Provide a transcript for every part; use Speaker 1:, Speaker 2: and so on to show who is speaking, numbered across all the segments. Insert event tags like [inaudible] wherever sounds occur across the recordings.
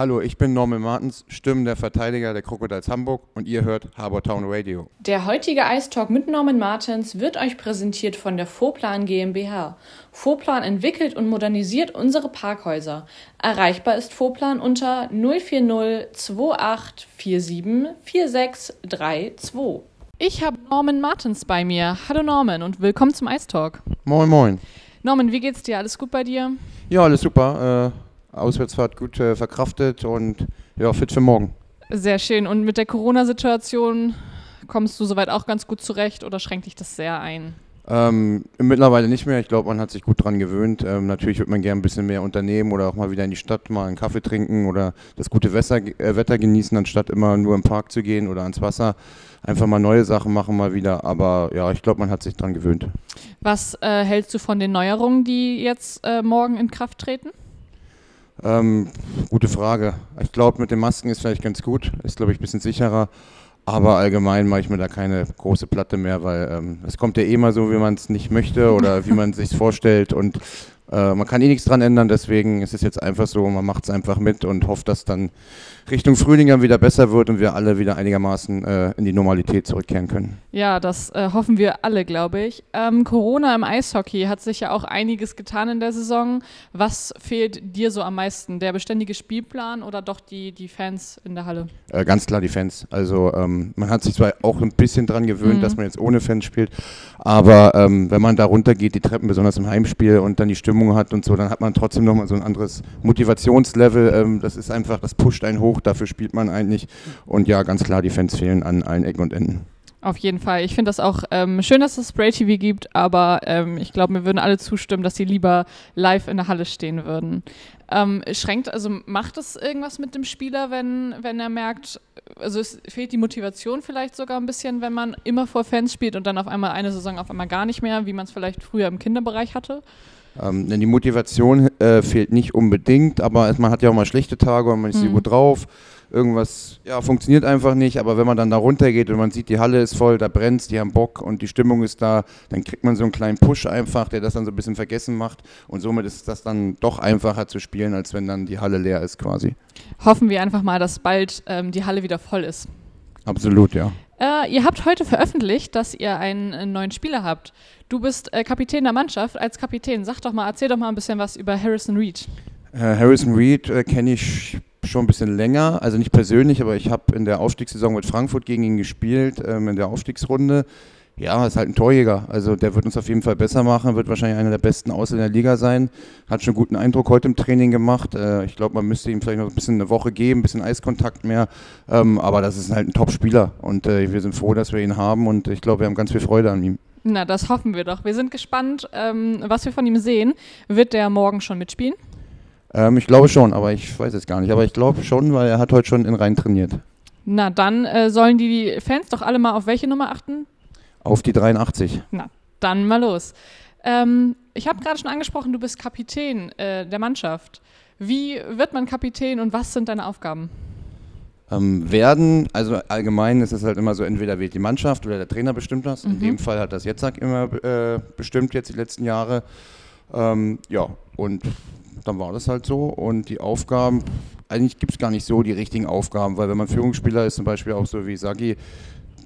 Speaker 1: Hallo, ich bin Norman Martens, Stimmen der Verteidiger der Crocodiles Hamburg und ihr hört Harbour Town Radio.
Speaker 2: Der heutige Ice Talk mit Norman Martens wird euch präsentiert von der Vorplan GmbH. Vorplan entwickelt und modernisiert unsere Parkhäuser. Erreichbar ist Vorplan unter 040 2847 4632. Ich habe Norman Martens bei mir. Hallo Norman und willkommen zum Ice Talk.
Speaker 1: Moin, moin.
Speaker 2: Norman, wie geht's dir? Alles gut bei dir?
Speaker 1: Ja, alles super. Äh Auswärtsfahrt gut äh, verkraftet und ja, fit für morgen.
Speaker 2: Sehr schön. Und mit der Corona-Situation kommst du soweit auch ganz gut zurecht oder schränkt dich das sehr ein?
Speaker 1: Ähm, mittlerweile nicht mehr. Ich glaube, man hat sich gut daran gewöhnt. Ähm, natürlich würde man gerne ein bisschen mehr unternehmen oder auch mal wieder in die Stadt mal einen Kaffee trinken oder das gute Wetter, äh, Wetter genießen, anstatt immer nur im Park zu gehen oder ans Wasser. Einfach mal neue Sachen machen mal wieder. Aber ja, ich glaube, man hat sich daran gewöhnt.
Speaker 2: Was äh, hältst du von den Neuerungen, die jetzt äh, morgen in Kraft treten?
Speaker 1: Ähm, gute Frage. Ich glaube, mit den Masken ist vielleicht ganz gut. Ist, glaube ich, ein bisschen sicherer. Aber allgemein mache ich mir da keine große Platte mehr, weil ähm, es kommt ja eh mal so, wie man es nicht möchte oder wie man es sich vorstellt. Und äh, man kann eh nichts dran ändern, deswegen ist es jetzt einfach so, man macht es einfach mit und hofft, dass dann Richtung Frühling dann wieder besser wird und wir alle wieder einigermaßen äh, in die Normalität zurückkehren können.
Speaker 2: Ja, das äh, hoffen wir alle, glaube ich. Ähm, Corona im Eishockey hat sich ja auch einiges getan in der Saison. Was fehlt dir so am meisten? Der beständige Spielplan oder doch die, die Fans in der Halle?
Speaker 1: Äh, ganz klar die Fans. Also ähm, man hat sich zwar auch ein bisschen dran gewöhnt, mhm. dass man jetzt ohne Fans spielt, aber ähm, wenn man da runtergeht, die Treppen, besonders im Heimspiel und dann die Stimmung hat und so, dann hat man trotzdem nochmal so ein anderes Motivationslevel. Ähm, das ist einfach, das pusht einen hoch, dafür spielt man eigentlich. Und ja, ganz klar, die Fans fehlen an allen Ecken und Enden.
Speaker 2: Auf jeden Fall. Ich finde das auch ähm, schön, dass es Spray TV gibt, aber ähm, ich glaube, mir würden alle zustimmen, dass sie lieber live in der Halle stehen würden. Ähm, schränkt, also macht es irgendwas mit dem Spieler, wenn, wenn er merkt, also es fehlt die Motivation vielleicht sogar ein bisschen, wenn man immer vor Fans spielt und dann auf einmal eine Saison auf einmal gar nicht mehr, wie man es vielleicht früher im Kinderbereich hatte?
Speaker 1: Ähm, die Motivation äh, fehlt nicht unbedingt, aber man hat ja auch mal schlechte Tage und man ist mhm. gut drauf. Irgendwas ja, funktioniert einfach nicht, aber wenn man dann da runtergeht und man sieht, die Halle ist voll, da brennt die haben Bock und die Stimmung ist da, dann kriegt man so einen kleinen Push einfach, der das dann so ein bisschen vergessen macht und somit ist das dann doch einfacher zu spielen, als wenn dann die Halle leer ist quasi.
Speaker 2: Hoffen wir einfach mal, dass bald ähm, die Halle wieder voll ist.
Speaker 1: Absolut, ja.
Speaker 2: Äh, ihr habt heute veröffentlicht, dass ihr einen, einen neuen Spieler habt. Du bist äh, Kapitän der Mannschaft. Als Kapitän, sag doch mal, erzähl doch mal ein bisschen was über Harrison Reed.
Speaker 1: Äh, Harrison Reed äh, kenne ich schon ein bisschen länger, also nicht persönlich, aber ich habe in der Aufstiegssaison mit Frankfurt gegen ihn gespielt, ähm, in der Aufstiegsrunde. Ja, ist halt ein Torjäger. Also der wird uns auf jeden Fall besser machen, wird wahrscheinlich einer der besten Ausländer der Liga sein. Hat schon guten Eindruck heute im Training gemacht. Äh, ich glaube, man müsste ihm vielleicht noch ein bisschen eine Woche geben, ein bisschen Eiskontakt mehr. Ähm, aber das ist halt ein Top-Spieler und äh, wir sind froh, dass wir ihn haben und ich glaube, wir haben ganz viel Freude an ihm.
Speaker 2: Na, das hoffen wir doch. Wir sind gespannt, ähm, was wir von ihm sehen. Wird der morgen schon mitspielen?
Speaker 1: Ähm, ich glaube schon, aber ich weiß es gar nicht. Aber ich glaube schon, weil er hat heute schon in Rhein trainiert.
Speaker 2: Na, dann äh, sollen die Fans doch alle mal auf welche Nummer achten?
Speaker 1: Auf die 83.
Speaker 2: Na, dann mal los. Ähm, ich habe gerade schon angesprochen, du bist Kapitän äh, der Mannschaft. Wie wird man Kapitän und was sind deine Aufgaben?
Speaker 1: Ähm, werden, also allgemein ist es halt immer so, entweder wählt die Mannschaft oder der Trainer bestimmt das. Mhm. In dem Fall hat das Jetzak immer äh, bestimmt jetzt die letzten Jahre. Ähm, ja, und dann war das halt so. Und die Aufgaben, eigentlich gibt es gar nicht so die richtigen Aufgaben, weil wenn man Führungsspieler ist, zum Beispiel auch so wie Sagi,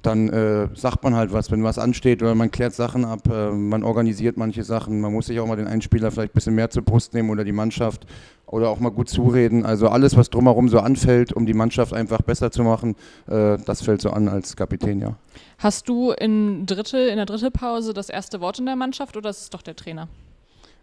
Speaker 1: dann äh, sagt man halt was, wenn was ansteht oder man klärt Sachen ab, äh, man organisiert manche Sachen, man muss sich auch mal den einen Spieler vielleicht ein bisschen mehr zur Brust nehmen oder die Mannschaft oder auch mal gut zureden. Also alles, was drumherum so anfällt, um die Mannschaft einfach besser zu machen, äh, das fällt so an als Kapitän, ja.
Speaker 2: Hast du in, Dritte, in der Drittelpause das erste Wort in der Mannschaft oder ist es doch der Trainer?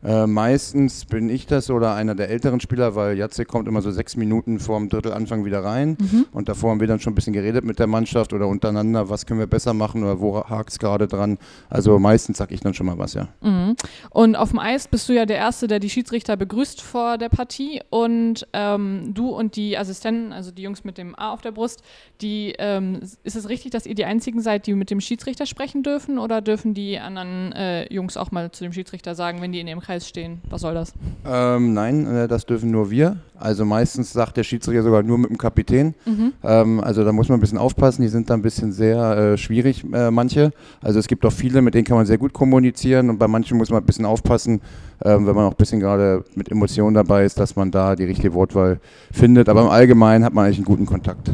Speaker 1: Äh, meistens bin ich das oder einer der älteren Spieler, weil Jacek kommt immer so sechs Minuten vor dem Drittelanfang wieder rein. Mhm. Und davor haben wir dann schon ein bisschen geredet mit der Mannschaft oder untereinander, was können wir besser machen oder wo hakt es gerade dran. Also meistens sage ich dann schon mal was, ja.
Speaker 2: Mhm. Und auf dem Eis bist du ja der Erste, der die Schiedsrichter begrüßt vor der Partie. Und ähm, du und die Assistenten, also die Jungs mit dem A auf der Brust, die, ähm, ist es richtig, dass ihr die Einzigen seid, die mit dem Schiedsrichter sprechen dürfen? Oder dürfen die anderen äh, Jungs auch mal zu dem Schiedsrichter sagen, wenn die in ihrem Kreis Kreis stehen. Was soll das?
Speaker 1: Ähm, nein, äh, das dürfen nur wir. Also meistens sagt der Schiedsrichter sogar nur mit dem Kapitän. Mhm. Ähm, also da muss man ein bisschen aufpassen. Die sind da ein bisschen sehr äh, schwierig, äh, manche. Also es gibt auch viele, mit denen kann man sehr gut kommunizieren und bei manchen muss man ein bisschen aufpassen, ähm, wenn man auch ein bisschen gerade mit Emotionen dabei ist, dass man da die richtige Wortwahl findet. Aber im Allgemeinen hat man eigentlich einen guten Kontakt.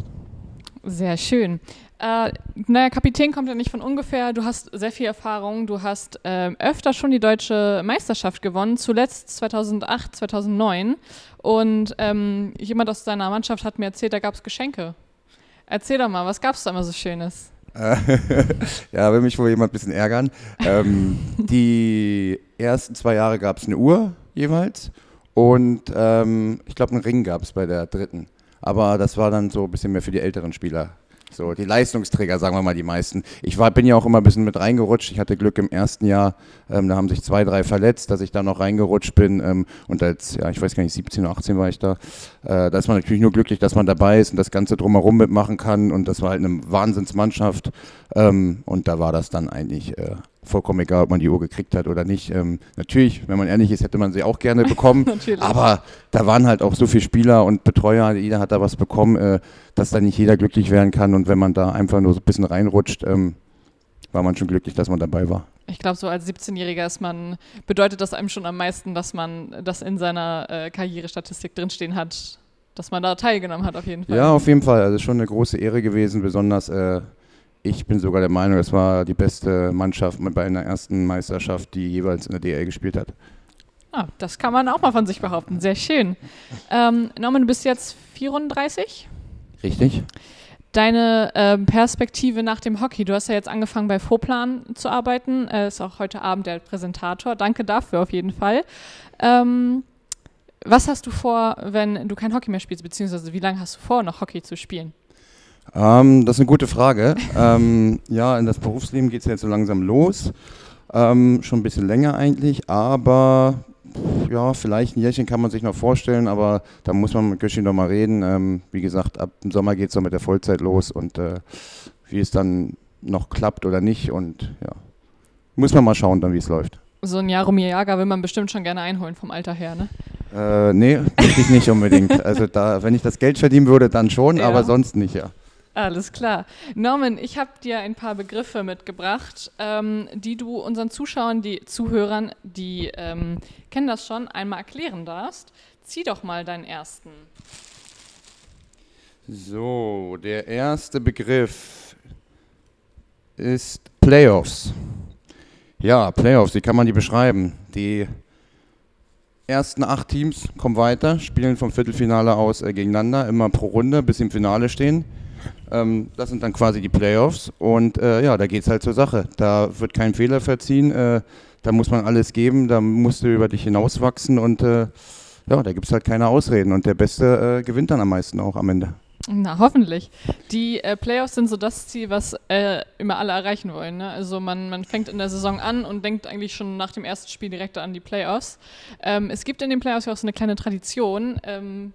Speaker 2: Sehr schön. Äh, naja, Kapitän kommt ja nicht von ungefähr. Du hast sehr viel Erfahrung. Du hast äh, öfter schon die deutsche Meisterschaft gewonnen, zuletzt 2008, 2009. Und ähm, jemand aus deiner Mannschaft hat mir erzählt, da gab es Geschenke. Erzähl doch mal, was gab es da immer so Schönes? [laughs]
Speaker 1: ja, will mich wohl jemand ein bisschen ärgern. Ähm, [laughs] die ersten zwei Jahre gab es eine Uhr jeweils und ähm, ich glaube, einen Ring gab es bei der dritten. Aber das war dann so ein bisschen mehr für die älteren Spieler so, die Leistungsträger, sagen wir mal, die meisten. Ich war, bin ja auch immer ein bisschen mit reingerutscht. Ich hatte Glück im ersten Jahr, ähm, da haben sich zwei, drei verletzt, dass ich da noch reingerutscht bin. Ähm, und als, ja, ich weiß gar nicht, 17 oder 18 war ich da. Äh, da ist man natürlich nur glücklich, dass man dabei ist und das Ganze drumherum mitmachen kann. Und das war halt eine Wahnsinnsmannschaft. Ähm, und da war das dann eigentlich äh, vollkommen egal, ob man die Uhr gekriegt hat oder nicht. Ähm, natürlich, wenn man ehrlich ist, hätte man sie auch gerne bekommen. [laughs] aber da waren halt auch so viele Spieler und Betreuer, jeder hat da was bekommen, äh, dass da nicht jeder glücklich werden kann. Und wenn man da einfach nur so ein bisschen reinrutscht, ähm, war man schon glücklich, dass man dabei war.
Speaker 2: Ich glaube, so als 17-Jähriger ist man, bedeutet das einem schon am meisten, dass man das in seiner äh, Karrierestatistik drinstehen hat, dass man da teilgenommen hat, auf jeden Fall.
Speaker 1: Ja, auf jeden Fall. Also schon eine große Ehre gewesen, besonders äh, ich bin sogar der Meinung, das war die beste Mannschaft bei einer ersten Meisterschaft, die jeweils in der DL gespielt hat.
Speaker 2: Ah, das kann man auch mal von sich behaupten. Sehr schön. Ähm, Norman, du bist jetzt 34?
Speaker 1: Richtig.
Speaker 2: Deine äh, Perspektive nach dem Hockey. Du hast ja jetzt angefangen bei Vorplan zu arbeiten. Er ist auch heute Abend der Präsentator. Danke dafür auf jeden Fall. Ähm, was hast du vor, wenn du kein Hockey mehr spielst, beziehungsweise wie lange hast du vor, noch Hockey zu spielen?
Speaker 1: Ähm, das ist eine gute Frage. ähm, ja, in das Berufsleben geht es jetzt so langsam los. Ähm, schon ein bisschen länger eigentlich, aber ja, vielleicht ein Jährchen kann man sich noch vorstellen, aber da muss man mit Göschin noch mal reden. Ähm, wie gesagt, ab dem Sommer geht es dann mit der Vollzeit los und äh, wie es dann noch klappt oder nicht und ja, muss man mal schauen dann, wie es läuft.
Speaker 2: So ein Jaromir Jager will man bestimmt schon gerne einholen vom Alter her, ne?
Speaker 1: Äh, nee, wirklich nicht unbedingt. Also da, wenn ich das Geld verdienen würde, dann schon, ja. aber sonst nicht, ja.
Speaker 2: Alles klar. Norman, ich habe dir ein paar Begriffe mitgebracht, ähm, die du unseren Zuschauern, die Zuhörern, die ähm, kennen das schon, einmal erklären darfst. Zieh doch mal deinen ersten.
Speaker 1: So, der erste Begriff ist Playoffs. Ja, Playoffs, wie kann man die beschreiben? Die ersten acht Teams kommen weiter, spielen vom Viertelfinale aus äh, gegeneinander, immer pro Runde, bis sie im Finale stehen. Ähm, das sind dann quasi die Playoffs und äh, ja, da geht es halt zur Sache. Da wird kein Fehler verziehen, äh, da muss man alles geben, da musst du über dich hinauswachsen und äh, ja, da gibt es halt keine Ausreden und der Beste äh, gewinnt dann am meisten auch am Ende.
Speaker 2: Na, hoffentlich. Die äh, Playoffs sind so das Ziel, was äh, immer alle erreichen wollen. Ne? Also man, man fängt in der Saison an und denkt eigentlich schon nach dem ersten Spiel direkt an die Playoffs. Ähm, es gibt in den Playoffs ja auch so eine kleine Tradition. Ähm,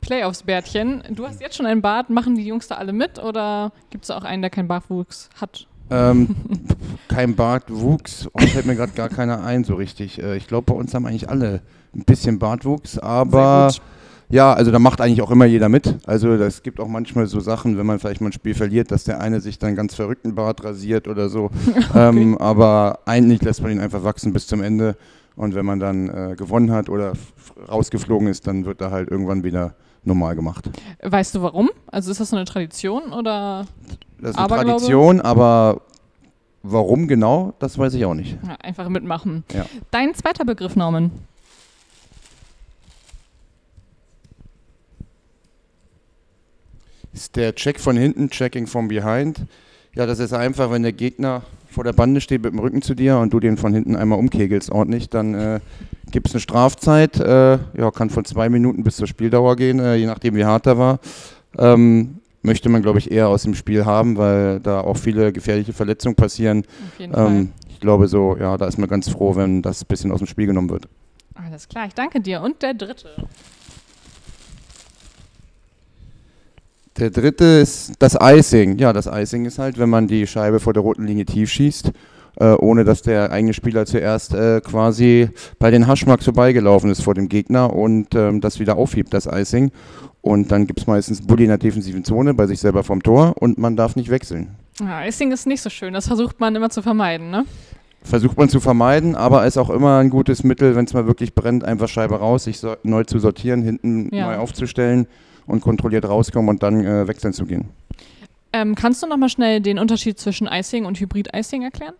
Speaker 2: Playoffs-Bärtchen. Du hast jetzt schon ein Bart. Machen die Jungs da alle mit oder gibt es auch einen, der keinen Bartwuchs hat?
Speaker 1: Ähm, [laughs] kein Bartwuchs. Oh, fällt mir gerade gar keiner ein so richtig. Äh, ich glaube, bei uns haben eigentlich alle ein bisschen Bartwuchs, aber ja, also da macht eigentlich auch immer jeder mit. Also es gibt auch manchmal so Sachen, wenn man vielleicht mal ein Spiel verliert, dass der eine sich dann ganz verrückten Bart rasiert oder so. [laughs] okay. ähm, aber eigentlich lässt man ihn einfach wachsen bis zum Ende. Und wenn man dann äh, gewonnen hat oder rausgeflogen ist, dann wird er halt irgendwann wieder normal gemacht.
Speaker 2: Weißt du warum? Also ist das so eine Tradition oder?
Speaker 1: Das ist eine Aberglaube? Tradition, aber warum genau, das weiß ich auch nicht.
Speaker 2: Ja, einfach mitmachen. Ja. Dein zweiter Begriff, Norman.
Speaker 1: Ist der Check von hinten, Checking from behind. Ja, das ist einfach, wenn der Gegner vor der Bande steht mit dem Rücken zu dir und du den von hinten einmal umkegelst ordentlich, dann äh, gibt es eine Strafzeit. Äh, ja, kann von zwei Minuten bis zur Spieldauer gehen, äh, je nachdem wie hart er war. Ähm, möchte man, glaube ich, eher aus dem Spiel haben, weil da auch viele gefährliche Verletzungen passieren. Auf jeden ähm, Ich glaube so, ja, da ist man ganz froh, wenn das ein bisschen aus dem Spiel genommen wird.
Speaker 2: Alles klar, ich danke dir. Und der dritte?
Speaker 1: Der dritte ist das Icing. Ja, das Icing ist halt, wenn man die Scheibe vor der roten Linie tief schießt äh, ohne dass der eigene Spieler zuerst äh, quasi bei den Haschmarks vorbeigelaufen ist vor dem Gegner und ähm, das wieder aufhebt, das Icing. Und dann gibt es meistens Bulli in der defensiven Zone bei sich selber vom Tor und man darf nicht wechseln.
Speaker 2: Ja, Icing ist nicht so schön, das versucht man immer zu vermeiden, ne?
Speaker 1: Versucht man zu vermeiden, aber ist auch immer ein gutes Mittel, wenn es mal wirklich brennt, einfach Scheibe raus, sich so, neu zu sortieren, hinten ja. neu aufzustellen und kontrolliert rauskommen und dann äh, wechseln zu gehen.
Speaker 2: Ähm, kannst du nochmal schnell den Unterschied zwischen Icing und Hybrid-Icing erklären?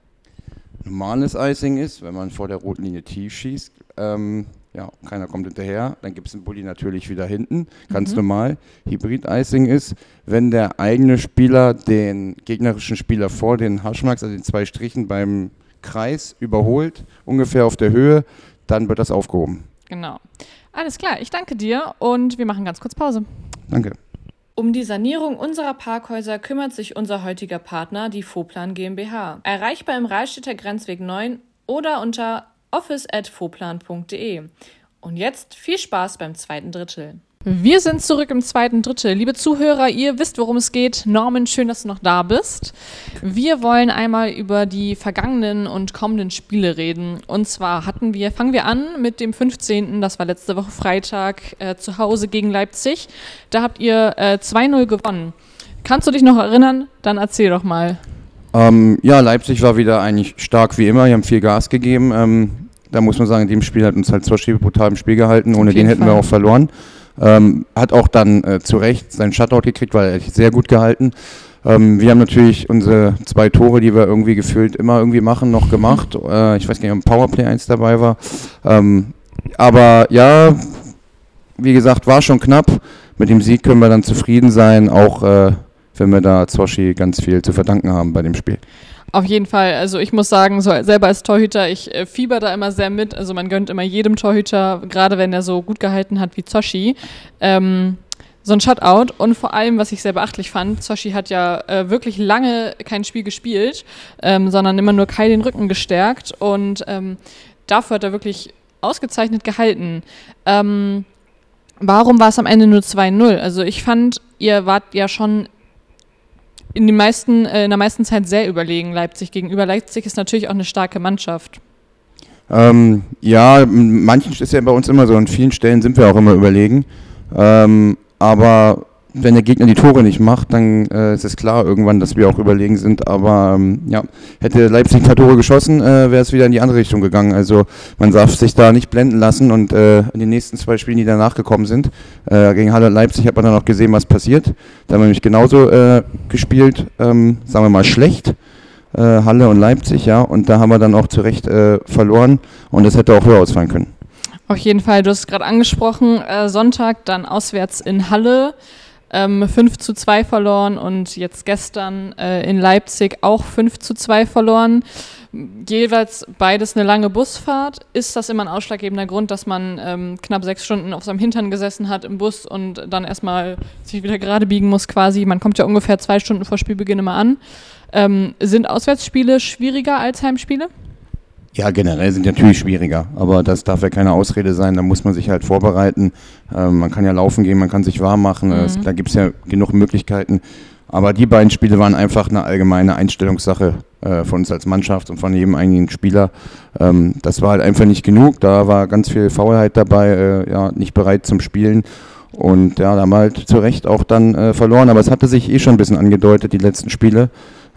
Speaker 1: Normales Icing ist, wenn man vor der roten Linie tief schießt, ähm, ja, keiner kommt hinterher, dann gibt es den Bulli natürlich wieder hinten, ganz mhm. normal. Hybrid-Icing ist, wenn der eigene Spieler den gegnerischen Spieler vor den Haschmarks, also den zwei Strichen beim Kreis überholt, ungefähr auf der Höhe, dann wird das aufgehoben.
Speaker 2: Genau. Alles klar, ich danke dir und wir machen ganz kurz Pause.
Speaker 1: Danke.
Speaker 2: Um die Sanierung unserer Parkhäuser kümmert sich unser heutiger Partner, die Foplan GmbH. Erreichbar im Rahlstädter Grenzweg 9 oder unter office.foplan.de. Und jetzt viel Spaß beim zweiten Drittel. Wir sind zurück im zweiten Drittel. Liebe Zuhörer, ihr wisst, worum es geht. Norman, schön, dass du noch da bist. Wir wollen einmal über die vergangenen und kommenden Spiele reden. Und zwar hatten wir, fangen wir an mit dem 15., das war letzte Woche Freitag, äh, zu Hause gegen Leipzig. Da habt ihr äh, 2-0 gewonnen. Kannst du dich noch erinnern? Dann erzähl doch mal.
Speaker 1: Ähm, ja, Leipzig war wieder eigentlich stark wie immer. Die haben viel Gas gegeben. Ähm, da muss man sagen, in dem Spiel hat uns halt zwar brutal im Spiel gehalten. Ohne den hätten Fall. wir auch verloren. Ähm, hat auch dann äh, zu Recht seinen Shutout gekriegt, weil er sehr gut gehalten. Ähm, wir haben natürlich unsere zwei Tore, die wir irgendwie gefühlt immer irgendwie machen, noch gemacht. Äh, ich weiß gar nicht, ob ein Powerplay 1 dabei war. Ähm, aber ja, wie gesagt, war schon knapp. Mit dem Sieg können wir dann zufrieden sein, auch äh, wenn wir da Zoshi ganz viel zu verdanken haben bei dem Spiel.
Speaker 2: Auf jeden Fall. Also ich muss sagen, so selber als Torhüter, ich äh, fieber da immer sehr mit. Also man gönnt immer jedem Torhüter, gerade wenn er so gut gehalten hat wie Zoshi, ähm, so ein Shutout. Und vor allem, was ich sehr beachtlich fand, Zoshi hat ja äh, wirklich lange kein Spiel gespielt, ähm, sondern immer nur Kai den Rücken gestärkt. Und ähm, dafür hat er wirklich ausgezeichnet gehalten. Ähm, warum war es am Ende nur 2-0? Also ich fand, ihr wart ja schon in, den meisten, äh, in der meisten Zeit sehr überlegen Leipzig gegenüber. Leipzig ist natürlich auch eine starke Mannschaft.
Speaker 1: Ähm, ja, manchen ist ja bei uns immer so, an vielen Stellen sind wir auch immer überlegen. Ähm, aber wenn der Gegner die Tore nicht macht, dann äh, ist es klar irgendwann, dass wir auch überlegen sind. Aber ähm, ja, hätte Leipzig ein paar Tore geschossen, äh, wäre es wieder in die andere Richtung gegangen. Also man darf sich da nicht blenden lassen und äh, in den nächsten zwei Spielen, die danach gekommen sind, äh, gegen Halle und Leipzig hat man dann auch gesehen, was passiert. Da haben wir nämlich genauso äh, gespielt, ähm, sagen wir mal schlecht. Äh, Halle und Leipzig, ja, und da haben wir dann auch zu Recht verloren und das hätte auch höher ausfallen können.
Speaker 2: Auf jeden Fall, du hast es gerade angesprochen, Sonntag dann auswärts in Halle ähm, 5 zu 2 verloren und jetzt gestern äh, in Leipzig auch 5 zu 2 verloren. Jeweils beides eine lange Busfahrt. Ist das immer ein ausschlaggebender Grund, dass man ähm, knapp sechs Stunden auf seinem Hintern gesessen hat im Bus und dann erstmal sich wieder gerade biegen muss quasi? Man kommt ja ungefähr zwei Stunden vor Spielbeginn immer an. Ähm, sind Auswärtsspiele schwieriger als Heimspiele?
Speaker 1: Ja, generell sind natürlich schwieriger, aber das darf ja keine Ausrede sein, da muss man sich halt vorbereiten. Ähm, man kann ja laufen gehen, man kann sich warm machen, mhm. es, da gibt es ja genug Möglichkeiten. Aber die beiden Spiele waren einfach eine allgemeine Einstellungssache äh, von uns als Mannschaft und von jedem eigenen Spieler. Ähm, das war halt einfach nicht genug, da war ganz viel Faulheit dabei, äh, ja, nicht bereit zum Spielen. Und ja, da haben wir halt zu Recht auch dann äh, verloren, aber es hatte sich eh schon ein bisschen angedeutet, die letzten Spiele.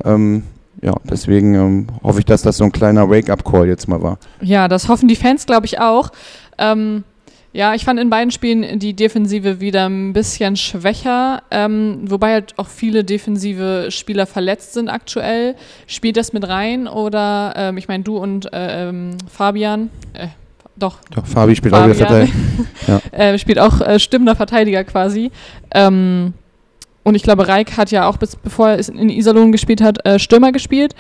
Speaker 1: Ähm, ja, deswegen ähm, hoffe ich, dass das so ein kleiner Wake-up-Call jetzt mal war.
Speaker 2: Ja, das hoffen die Fans, glaube ich, auch. Ähm, ja, ich fand in beiden Spielen die Defensive wieder ein bisschen schwächer, ähm, wobei halt auch viele defensive Spieler verletzt sind aktuell. Spielt das mit rein oder, ähm, ich meine, du und äh, ähm, Fabian, äh, doch.
Speaker 1: Doch, Fabi spielt Fabian, auch wieder Verteidiger. [laughs]
Speaker 2: ja. äh, spielt auch äh, stimmender Verteidiger quasi. Ähm, und ich glaube, Reik hat ja auch, bis, bevor er in Iserlohn gespielt hat, äh, Stürmer gespielt.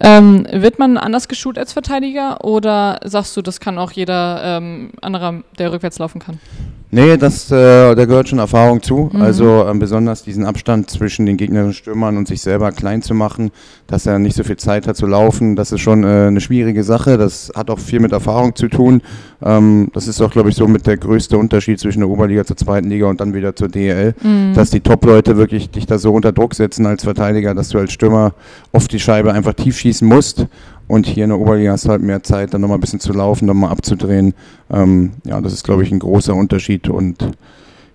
Speaker 2: Ähm, wird man anders geschult als Verteidiger oder sagst du, das kann auch jeder ähm, anderer, der rückwärts laufen kann?
Speaker 1: Nee, das, äh, da gehört schon Erfahrung zu. Mhm. Also ähm, besonders diesen Abstand zwischen den gegnerischen Stürmern und sich selber klein zu machen, dass er nicht so viel Zeit hat zu laufen, das ist schon äh, eine schwierige Sache. Das hat auch viel mit Erfahrung zu tun. Ähm, das ist auch, glaube ich, so mit der größte Unterschied zwischen der Oberliga zur zweiten Liga und dann wieder zur DL, mhm. dass die Top-Leute wirklich dich da so unter Druck setzen als Verteidiger, dass du als Stürmer oft die Scheibe einfach tief schießen musst Und hier in der Oberliga hast du halt mehr Zeit, dann nochmal ein bisschen zu laufen, dann mal abzudrehen. Ähm, ja, das ist, glaube ich, ein großer Unterschied. Und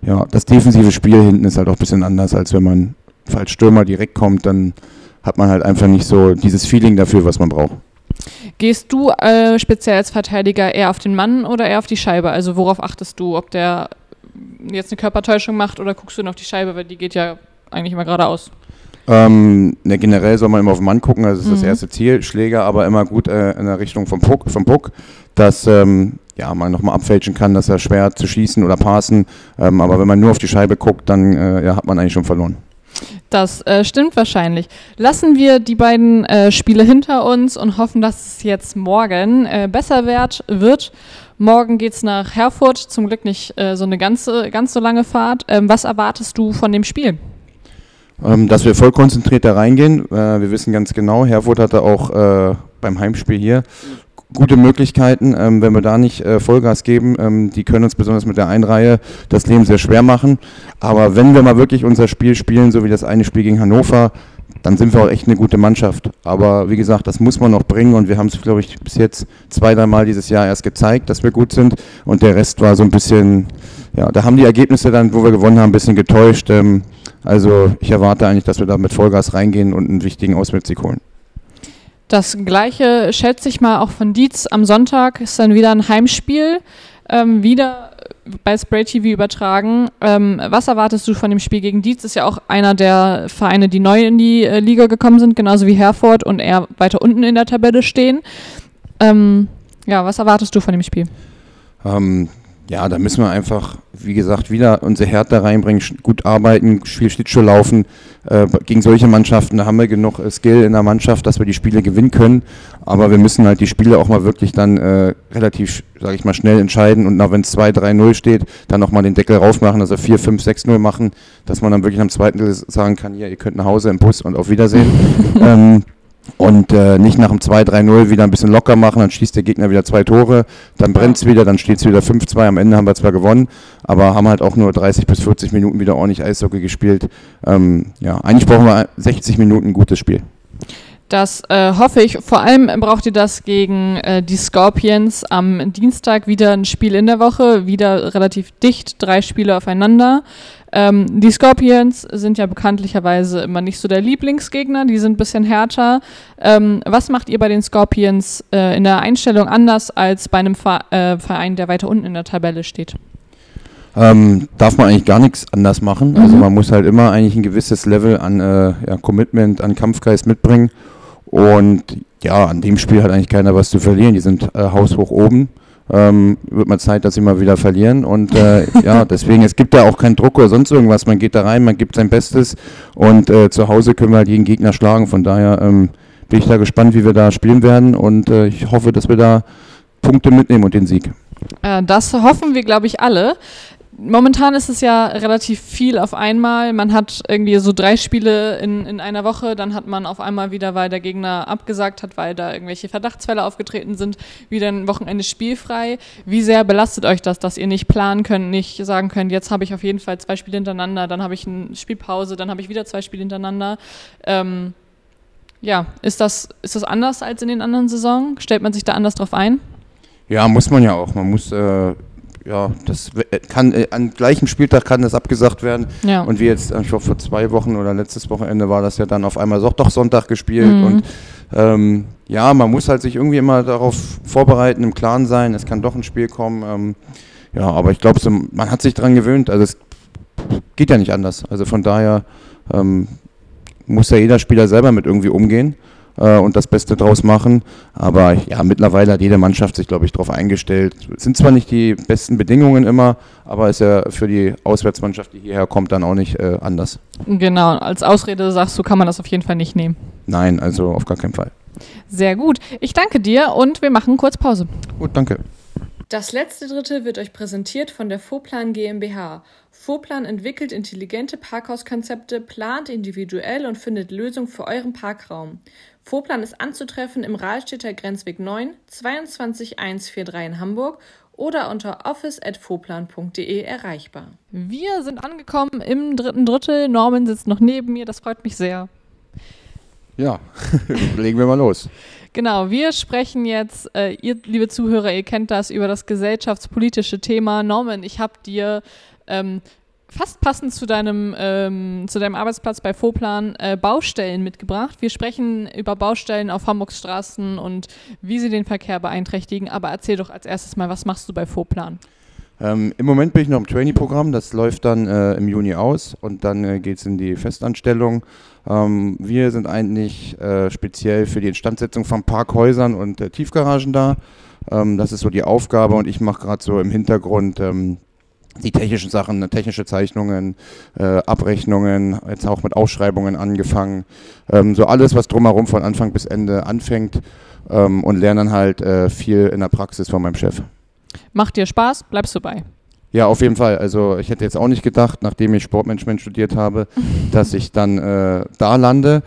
Speaker 1: ja, das defensive Spiel hinten ist halt auch ein bisschen anders, als wenn man, falls Stürmer direkt kommt, dann hat man halt einfach nicht so dieses Feeling dafür, was man braucht.
Speaker 2: Gehst du äh, speziell als Verteidiger eher auf den Mann oder eher auf die Scheibe? Also worauf achtest du, ob der jetzt eine Körpertäuschung macht oder guckst du nur auf die Scheibe, weil die geht ja eigentlich immer geradeaus?
Speaker 1: Ähm, ne, generell soll man immer auf den Mann gucken, das ist mhm. das erste Ziel. Schläger aber immer gut äh, in der Richtung vom Puck, vom Puck dass ähm, ja, man nochmal abfälschen kann, dass er schwer zu schießen oder passen. Ähm, aber wenn man nur auf die Scheibe guckt, dann äh, ja, hat man eigentlich schon verloren.
Speaker 2: Das äh, stimmt wahrscheinlich. Lassen wir die beiden äh, Spiele hinter uns und hoffen, dass es jetzt morgen äh, besser wird. wird. Morgen geht es nach Herford, zum Glück nicht äh, so eine ganze, ganz so lange Fahrt. Ähm, was erwartest du von dem Spiel?
Speaker 1: Ähm, dass wir voll konzentriert da reingehen. Äh, wir wissen ganz genau, Herford hatte auch äh, beim Heimspiel hier gute Möglichkeiten, ähm, wenn wir da nicht äh, Vollgas geben. Ähm, die können uns besonders mit der Einreihe das Leben sehr schwer machen. Aber wenn wir mal wirklich unser Spiel spielen, so wie das eine Spiel gegen Hannover, dann sind wir auch echt eine gute Mannschaft. Aber wie gesagt, das muss man noch bringen und wir haben es, glaube ich, bis jetzt zwei, dreimal dieses Jahr erst gezeigt, dass wir gut sind und der Rest war so ein bisschen, ja, da haben die Ergebnisse dann, wo wir gewonnen haben, ein bisschen getäuscht. Ähm, also ich erwarte eigentlich, dass wir da mit Vollgas reingehen und einen wichtigen Auswärtssieg holen.
Speaker 2: Das gleiche schätze ich mal auch von Dietz am Sonntag, ist dann wieder ein Heimspiel, ähm, wieder bei Spray TV übertragen. Ähm, was erwartest du von dem Spiel gegen Dietz? Ist ja auch einer der Vereine, die neu in die äh, Liga gekommen sind, genauso wie Herford und eher weiter unten in der Tabelle stehen. Ähm, ja, was erwartest du von dem Spiel?
Speaker 1: Ähm, ja, da müssen wir einfach, wie gesagt, wieder unsere Härte reinbringen, gut arbeiten, viel Schlittschuh laufen. Äh, gegen solche Mannschaften, da haben wir genug äh, Skill in der Mannschaft, dass wir die Spiele gewinnen können. Aber wir müssen halt die Spiele auch mal wirklich dann äh, relativ, sage ich mal, schnell entscheiden und wenn es 2-3-0 steht, dann nochmal den Deckel raufmachen, also 4, 5, 6-0 machen, dass man dann wirklich am zweiten sagen kann, hier, ihr könnt nach Hause im Bus und auf Wiedersehen. [laughs] ähm, und äh, nicht nach dem 2-3-0 wieder ein bisschen locker machen, dann schießt der Gegner wieder zwei Tore, dann brennt es wieder, dann steht es wieder 5-2, am Ende haben wir zwar gewonnen, aber haben halt auch nur 30 bis 40 Minuten wieder ordentlich Eishockey gespielt. Ähm, ja, eigentlich brauchen wir 60 Minuten ein gutes Spiel.
Speaker 2: Das äh, hoffe ich. Vor allem braucht ihr das gegen äh, die Scorpions am Dienstag wieder ein Spiel in der Woche, wieder relativ dicht, drei Spiele aufeinander. Ähm, die Scorpions sind ja bekanntlicherweise immer nicht so der Lieblingsgegner, die sind ein bisschen härter. Ähm, was macht ihr bei den Scorpions äh, in der Einstellung anders als bei einem Ver äh, Verein, der weiter unten in der Tabelle steht?
Speaker 1: Ähm, darf man eigentlich gar nichts anders machen. Also mhm. Also man muss halt immer eigentlich ein gewisses Level an äh, ja, Commitment, an Kampfgeist mitbringen. Und ja, an dem Spiel hat eigentlich keiner was zu verlieren. Die sind äh, haushoch oben. Ähm, wird mal Zeit, dass sie mal wieder verlieren. Und äh, [laughs] ja, deswegen, es gibt da auch keinen Druck oder sonst irgendwas. Man geht da rein, man gibt sein Bestes und äh, zu Hause können wir halt jeden Gegner schlagen. Von daher ähm, bin ich da gespannt, wie wir da spielen werden und äh, ich hoffe, dass wir da Punkte mitnehmen und den Sieg.
Speaker 2: Äh, das hoffen wir, glaube ich, alle momentan ist es ja relativ viel auf einmal. Man hat irgendwie so drei Spiele in, in einer Woche, dann hat man auf einmal wieder, weil der Gegner abgesagt hat, weil da irgendwelche Verdachtsfälle aufgetreten sind, wieder ein Wochenende spielfrei. Wie sehr belastet euch das, dass ihr nicht planen könnt, nicht sagen könnt, jetzt habe ich auf jeden Fall zwei Spiele hintereinander, dann habe ich eine Spielpause, dann habe ich wieder zwei Spiele hintereinander. Ähm, ja, ist das, ist das anders als in den anderen Saisonen? Stellt man sich da anders drauf ein?
Speaker 1: Ja, muss man ja auch. Man muss äh, ja, das kann äh, an gleichem Spieltag kann das abgesagt werden. Ja. Und wie jetzt, ich glaube vor zwei Wochen oder letztes Wochenende war das ja dann auf einmal doch, doch Sonntag gespielt. Mhm. Und ähm, ja, man muss halt sich irgendwie immer darauf vorbereiten, im Klaren sein, es kann doch ein Spiel kommen. Ähm, ja, aber ich glaube, so, man hat sich daran gewöhnt. Also es geht ja nicht anders. Also von daher ähm, muss ja jeder Spieler selber mit irgendwie umgehen äh, und das Beste draus machen. Aber ja, mittlerweile hat jede Mannschaft sich, glaube ich, darauf eingestellt. Es sind zwar nicht die besten Bedingungen immer, aber ist ja für die Auswärtsmannschaft, die hierher kommt, dann auch nicht äh, anders.
Speaker 2: Genau, als Ausrede sagst du, kann man das auf jeden Fall nicht nehmen.
Speaker 1: Nein, also auf gar keinen Fall.
Speaker 2: Sehr gut. Ich danke dir und wir machen kurz Pause.
Speaker 1: Gut, danke.
Speaker 2: Das letzte Dritte wird euch präsentiert von der Vorplan GmbH. Vorplan entwickelt intelligente Parkhauskonzepte, plant individuell und findet Lösungen für euren Parkraum. Vorplan ist anzutreffen im Rahlstädter Grenzweg 9 22143 in Hamburg oder unter office.vorplan.de erreichbar. Wir sind angekommen im dritten Drittel. Norman sitzt noch neben mir, das freut mich sehr.
Speaker 1: Ja, [laughs] legen wir mal los.
Speaker 2: Genau, wir sprechen jetzt, äh, ihr, liebe Zuhörer, ihr kennt das, über das gesellschaftspolitische Thema. Norman, ich habe dir ähm, fast passend zu deinem, ähm, zu deinem Arbeitsplatz bei Voplan äh, Baustellen mitgebracht. Wir sprechen über Baustellen auf Hamburgs Straßen und wie sie den Verkehr beeinträchtigen. Aber erzähl doch als erstes mal, was machst du bei Voplan?
Speaker 1: Ähm, Im Moment bin ich noch im Trainee-Programm, das läuft dann äh, im Juni aus und dann äh, geht es in die Festanstellung. Ähm, wir sind eigentlich äh, speziell für die Instandsetzung von Parkhäusern und äh, Tiefgaragen da. Ähm, das ist so die Aufgabe und ich mache gerade so im Hintergrund ähm, die technischen Sachen, ne, technische Zeichnungen, äh, Abrechnungen, jetzt auch mit Ausschreibungen angefangen. Ähm, so alles, was drumherum von Anfang bis Ende anfängt ähm, und lerne dann halt äh, viel in der Praxis von meinem Chef.
Speaker 2: Macht dir Spaß? Bleibst du bei?
Speaker 1: Ja, auf jeden Fall. Also ich hätte jetzt auch nicht gedacht, nachdem ich Sportmanagement studiert habe, [laughs] dass ich dann äh, da lande.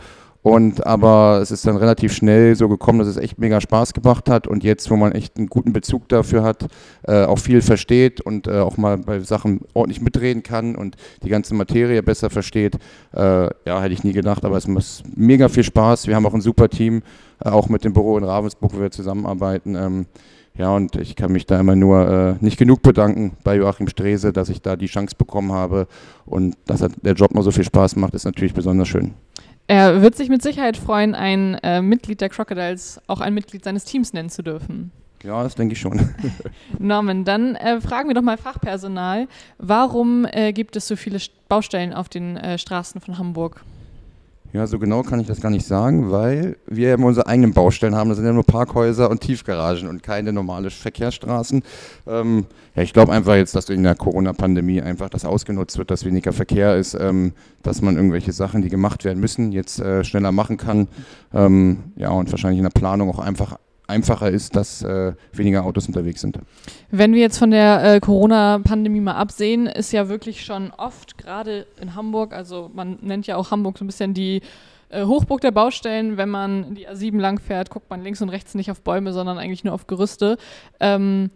Speaker 1: Und aber es ist dann relativ schnell so gekommen, dass es echt mega Spaß gemacht hat. Und jetzt, wo man echt einen guten Bezug dafür hat, äh, auch viel versteht und äh, auch mal bei Sachen ordentlich mitreden kann und die ganze Materie besser versteht, äh, ja, hätte ich nie gedacht. Aber es macht mega viel Spaß. Wir haben auch ein super Team, äh, auch mit dem Büro in Ravensburg, wo wir zusammenarbeiten. Ähm, ja, und ich kann mich da immer nur äh, nicht genug bedanken bei Joachim Strese, dass ich da die Chance bekommen habe. Und dass der Job mal so viel Spaß macht, ist natürlich besonders schön.
Speaker 2: Er wird sich mit Sicherheit freuen, ein äh, Mitglied der Crocodiles auch ein Mitglied seines Teams nennen zu dürfen.
Speaker 1: Ja, das denke ich schon. [laughs]
Speaker 2: Norman, dann äh, fragen wir doch mal Fachpersonal. Warum äh, gibt es so viele Baustellen auf den äh, Straßen von Hamburg?
Speaker 1: Ja, so genau kann ich das gar nicht sagen, weil wir ja unsere eigenen Baustellen haben. Das sind ja nur Parkhäuser und Tiefgaragen und keine normale Verkehrsstraßen. Ähm, ja, ich glaube einfach jetzt, dass in der Corona-Pandemie einfach das ausgenutzt wird, dass weniger Verkehr ist, ähm, dass man irgendwelche Sachen, die gemacht werden müssen, jetzt äh, schneller machen kann. Ähm, ja, und wahrscheinlich in der Planung auch einfach einfacher ist, dass äh, weniger Autos unterwegs sind.
Speaker 2: Wenn wir jetzt von der äh, Corona-Pandemie mal absehen, ist ja wirklich schon oft, gerade in Hamburg, also man nennt ja auch Hamburg so ein bisschen die äh, Hochburg der Baustellen, wenn man die A7 lang fährt, guckt man links und rechts nicht auf Bäume, sondern eigentlich nur auf Gerüste. Ähm,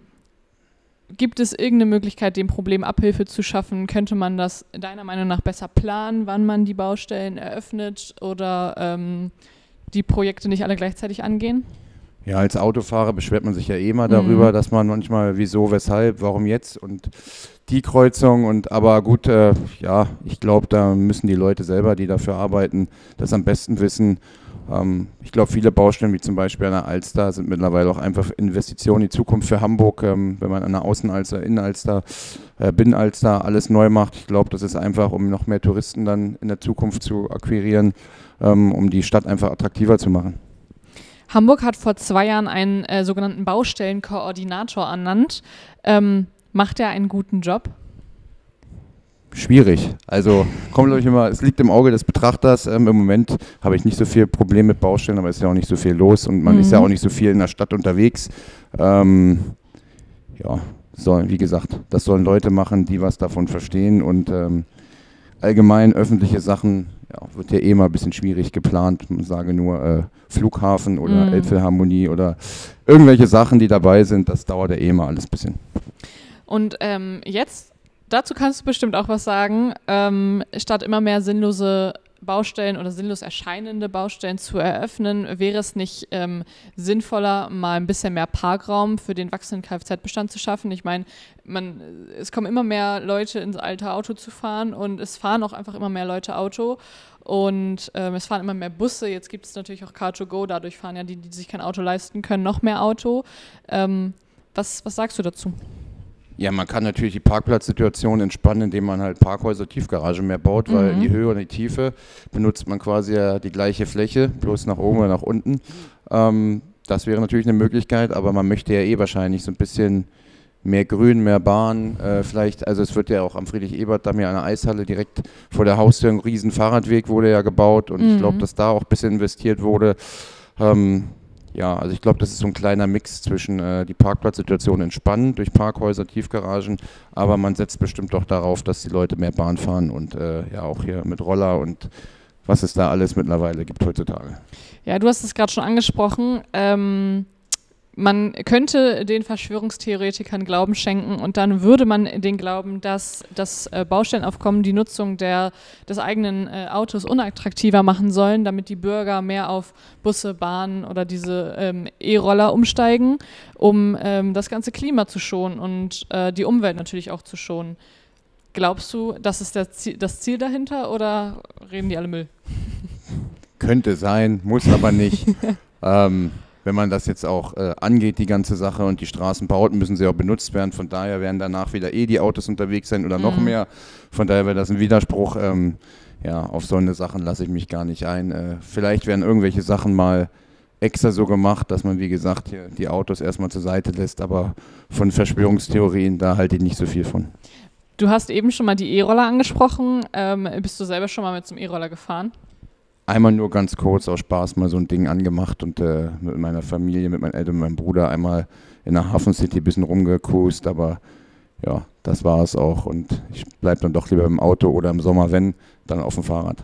Speaker 2: Gibt es irgendeine Möglichkeit, dem Problem Abhilfe zu schaffen? Könnte man das deiner Meinung nach besser planen, wann man die Baustellen eröffnet oder ähm, die Projekte nicht alle gleichzeitig angehen?
Speaker 1: Ja, als Autofahrer beschwert man sich ja eh mal darüber, mhm. dass man manchmal wieso, weshalb, warum jetzt und die Kreuzung und aber gut, äh, ja, ich glaube, da müssen die Leute selber, die dafür arbeiten, das am besten wissen. Ähm, ich glaube, viele Baustellen, wie zum Beispiel an der Alster, sind mittlerweile auch einfach Investitionen in die Zukunft für Hamburg, ähm, wenn man an der Außenalster, Innenalster, äh, Binnenalster alles neu macht. Ich glaube, das ist einfach, um noch mehr Touristen dann in der Zukunft zu akquirieren, ähm, um die Stadt einfach attraktiver zu machen.
Speaker 2: Hamburg hat vor zwei Jahren einen äh, sogenannten Baustellenkoordinator ernannt. Ähm, macht er einen guten Job?
Speaker 1: Schwierig. Also kommt, glaube ich, immer, es liegt im Auge des Betrachters. Ähm, Im Moment habe ich nicht so viel Probleme mit Baustellen, aber es ist ja auch nicht so viel los und man mhm. ist ja auch nicht so viel in der Stadt unterwegs. Ähm, ja, soll, wie gesagt, das sollen Leute machen, die was davon verstehen und ähm, allgemein öffentliche Sachen ja, wird ja eh mal ein bisschen schwierig geplant. Ich sage nur äh, Flughafen oder mhm. Elbphilharmonie oder irgendwelche Sachen, die dabei sind. Das dauert ja eh mal alles ein bisschen.
Speaker 2: Und ähm, jetzt, dazu kannst du bestimmt auch was sagen, ähm, statt immer mehr sinnlose Baustellen oder sinnlos erscheinende Baustellen zu eröffnen, wäre es nicht ähm, sinnvoller, mal ein bisschen mehr Parkraum für den wachsenden Kfz-Bestand zu schaffen? Ich meine, man, es kommen immer mehr Leute ins alte Auto zu fahren und es fahren auch einfach immer mehr Leute Auto und ähm, es fahren immer mehr Busse. Jetzt gibt es natürlich auch Car2Go, dadurch fahren ja die, die sich kein Auto leisten können, noch mehr Auto. Ähm, was, was sagst du dazu?
Speaker 1: Ja, man kann natürlich die Parkplatzsituation entspannen, indem man halt Parkhäuser, Tiefgarage mehr baut, weil in die mhm. Höhe und die Tiefe benutzt man quasi ja die gleiche Fläche, bloß nach oben oder nach unten. Ähm, das wäre natürlich eine Möglichkeit, aber man möchte ja eh wahrscheinlich so ein bisschen mehr Grün, mehr Bahn, äh, vielleicht, also es wird ja auch am Friedrich-Ebert-Damm ja eine Eishalle direkt vor der Haustür, ein riesen Fahrradweg wurde ja gebaut und mhm. ich glaube, dass da auch ein bisschen investiert wurde. Ähm, ja, also ich glaube, das ist so ein kleiner Mix zwischen äh, die Parkplatzsituation entspannen durch Parkhäuser, Tiefgaragen, aber man setzt bestimmt doch darauf, dass die Leute mehr Bahn fahren und äh, ja auch hier mit Roller und was es da alles mittlerweile gibt heutzutage.
Speaker 2: Ja, du hast es gerade schon angesprochen. Ähm, man könnte den Verschwörungstheoretikern Glauben schenken und dann würde man den glauben, dass das äh, Baustellenaufkommen die Nutzung der, des eigenen äh, Autos unattraktiver machen sollen, damit die Bürger mehr auf Busse, Bahnen oder diese ähm, E-Roller umsteigen, um ähm, das ganze Klima zu schonen und äh, die Umwelt natürlich auch zu schonen. Glaubst du, das ist Ziel, das Ziel dahinter oder reden die alle Müll?
Speaker 1: Könnte sein, muss aber nicht. [laughs] ähm, wenn man das jetzt auch äh, angeht, die ganze Sache und die Straßen baut, müssen sie auch benutzt werden. Von daher werden danach wieder eh die Autos unterwegs sein oder noch mhm. mehr. Von daher wäre das ein Widerspruch. Ähm, ja, auf so eine Sachen lasse ich mich gar nicht ein. Äh, vielleicht werden irgendwelche Sachen mal extra so gemacht, dass man, wie gesagt, hier die Autos erstmal zur Seite lässt, aber von Verschwörungstheorien, da halte ich nicht so viel von.
Speaker 2: Du hast eben schon mal die E-Roller angesprochen. Ähm, bist du selber schon mal mit einem E-Roller gefahren?
Speaker 1: Einmal nur ganz kurz aus Spaß mal so ein Ding angemacht und äh, mit meiner Familie, mit meinen Eltern, mit meinem Bruder einmal in der Hafen City ein bisschen rumgekust, aber ja, das war es auch und ich bleibe dann doch lieber im Auto oder im Sommer, wenn, dann auf dem Fahrrad.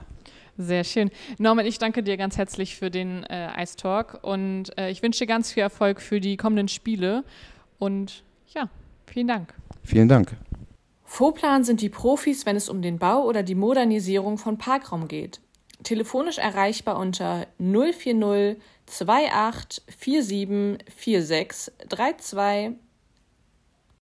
Speaker 2: Sehr schön. Norman, ich danke dir ganz herzlich für den äh, Ice Talk und äh, ich wünsche dir ganz viel Erfolg für die kommenden Spiele und ja, vielen Dank.
Speaker 1: Vielen Dank.
Speaker 2: Vorplan sind die Profis, wenn es um den Bau oder die Modernisierung von Parkraum geht telefonisch erreichbar unter 040 28 47 46 32